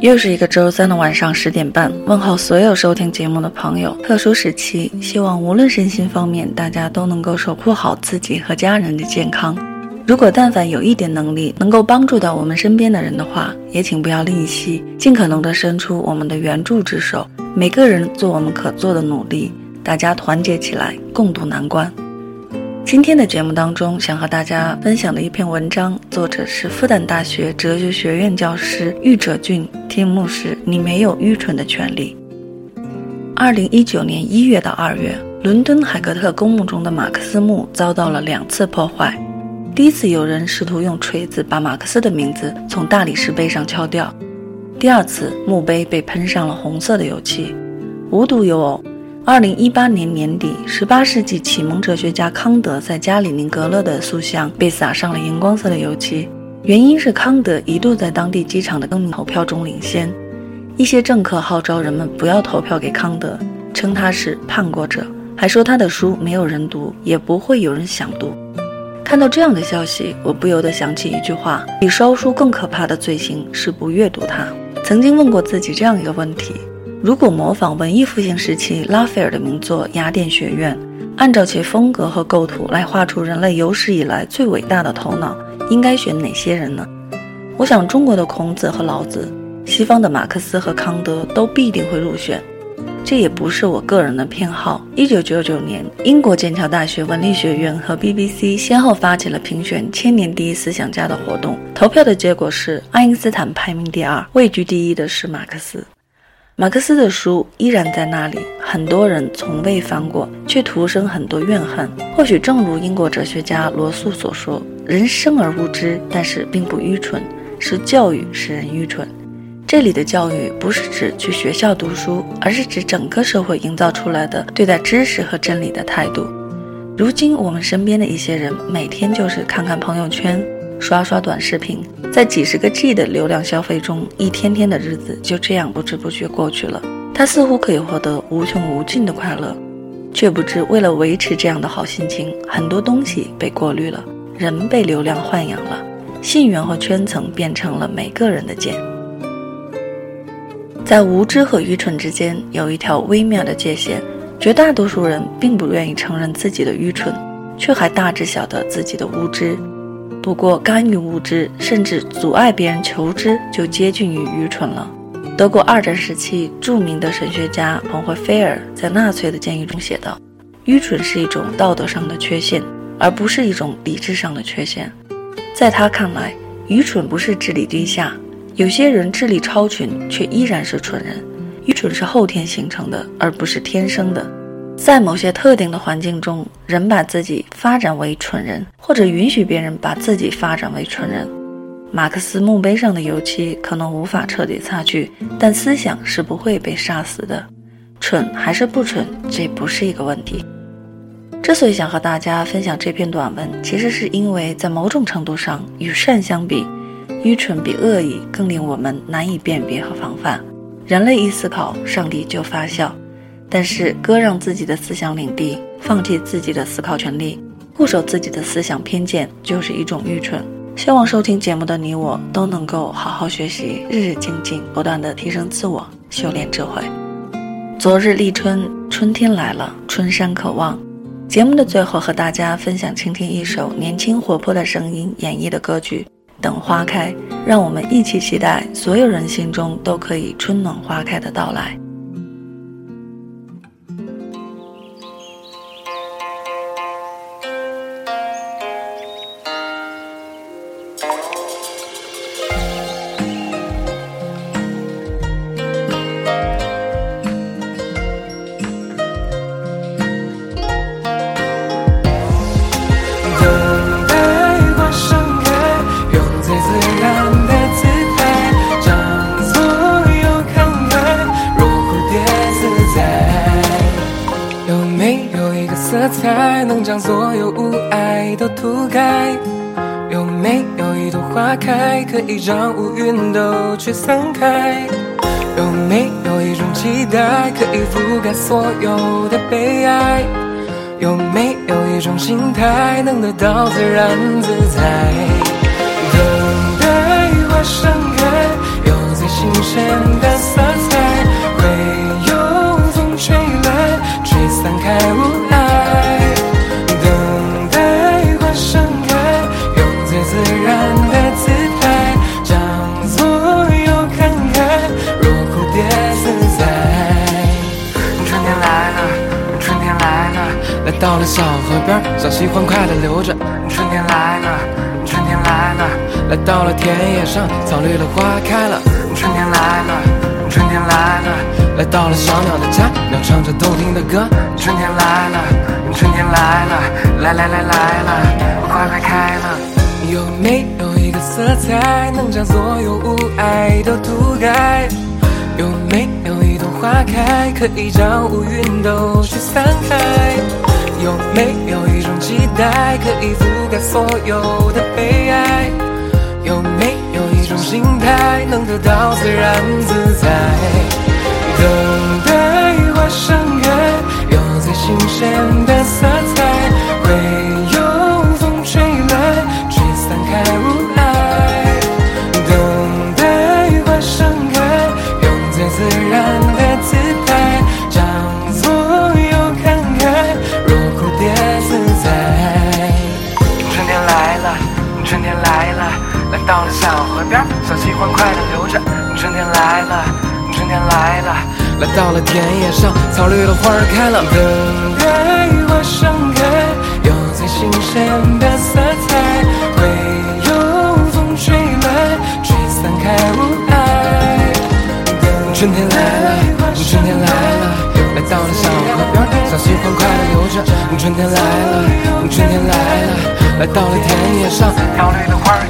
又是一个周三的晚上十点半，问候所有收听节目的朋友。特殊时期，希望无论身心方面，大家都能够守护好自己和家人的健康。如果但凡有一点能力，能够帮助到我们身边的人的话，也请不要吝惜，尽可能的伸出我们的援助之手。每个人做我们可做的努力，大家团结起来，共度难关。今天的节目当中，想和大家分享的一篇文章，作者是复旦大学哲学学院教师玉哲俊，题目是“你没有愚蠢的权利”。二零一九年一月到二月，伦敦海格特公墓中的马克思墓遭到了两次破坏。第一次，有人试图用锤子把马克思的名字从大理石碑上敲掉；第二次，墓碑被喷上了红色的油漆。无独有偶。二零一八年年底，十八世纪启蒙哲学家康德在加里宁格勒的塑像被撒上了荧光色的油漆，原因是康德一度在当地机场的更名投票中领先。一些政客号召人们不要投票给康德，称他是叛国者，还说他的书没有人读，也不会有人想读。看到这样的消息，我不由得想起一句话：比烧书更可怕的罪行是不阅读它。曾经问过自己这样一个问题。如果模仿文艺复兴时期拉斐尔的名作《雅典学院》，按照其风格和构图来画出人类有史以来最伟大的头脑，应该选哪些人呢？我想，中国的孔子和老子，西方的马克思和康德都必定会入选。这也不是我个人的偏好。一九九九年，英国剑桥大学文理学院和 BBC 先后发起了评选千年第一思想家的活动，投票的结果是爱因斯坦排名第二，位居第一的是马克思。马克思的书依然在那里，很多人从未翻过，却徒生很多怨恨。或许正如英国哲学家罗素所说：“人生而无知，但是并不愚蠢，是教育使人愚蠢。”这里的教育不是指去学校读书，而是指整个社会营造出来的对待知识和真理的态度。如今我们身边的一些人，每天就是看看朋友圈。刷刷短视频，在几十个 G 的流量消费中，一天天的日子就这样不知不觉过去了。他似乎可以获得无穷无尽的快乐，却不知为了维持这样的好心情，很多东西被过滤了，人被流量豢养了，信源和圈层变成了每个人的茧。在无知和愚蠢之间有一条微妙的界限，绝大多数人并不愿意承认自己的愚蠢，却还大致晓得自己的无知。不过，干预无知，甚至阻碍别人求知，就接近于愚蠢了。德国二战时期著名的神学家彭惠菲尔在纳粹的监狱中写道：“愚蠢是一种道德上的缺陷，而不是一种理智上的缺陷。”在他看来，愚蠢不是智力低下，有些人智力超群，却依然是蠢人。愚蠢是后天形成的，而不是天生的。在某些特定的环境中，人把自己发展为蠢人，或者允许别人把自己发展为蠢人。马克思墓碑上的油漆可能无法彻底擦去，但思想是不会被杀死的。蠢还是不蠢，这不是一个问题。之所以想和大家分享这篇短文，其实是因为在某种程度上，与善相比，愚蠢比恶意更令我们难以辨别和防范。人类一思考，上帝就发笑。但是，割让自己的思想领地，放弃自己的思考权利，固守自己的思想偏见，就是一种愚蠢。希望收听节目的你我都能够好好学习，日日精进，不断的提升自我，修炼智慧。昨日立春，春天来了，春山可望。节目的最后，和大家分享倾听一首年轻活泼的声音演绎的歌曲《等花开》，让我们一起期待所有人心中都可以春暖花开的到来。色彩能将所有无爱都涂改？有没有一朵花开，可以将乌云都驱散开？有没有一种期待，可以覆盖所有的悲哀？有没有一种心态，能得到自然自在？等待花盛开，有最新鲜的色彩，到了小河边，小溪欢快地流着。春天来了，春天来了，来到了田野上，草绿了，花开了。春天来了，春天来了，来到了小鸟的家，鸟唱着动听的歌。春天来了，春天来了，来来来来了，花快开了。有没有一个色彩，能将所有无爱都涂改？有没有一朵花开，可以将乌云都驱散开？有没有一种期待，可以覆盖所有的悲哀？有没有一种心态，能得到自然自在？欢快地流着。春天来了，春天来了，来到了田野上，草绿了，花儿开了。等待花盛开，有最新鲜的色彩，会有风吹来，吹散开雾霭。春天来了，春天来了，来到了小河边，小溪欢快地流着。春天来了，春天来了，来到了田野上，草绿的花儿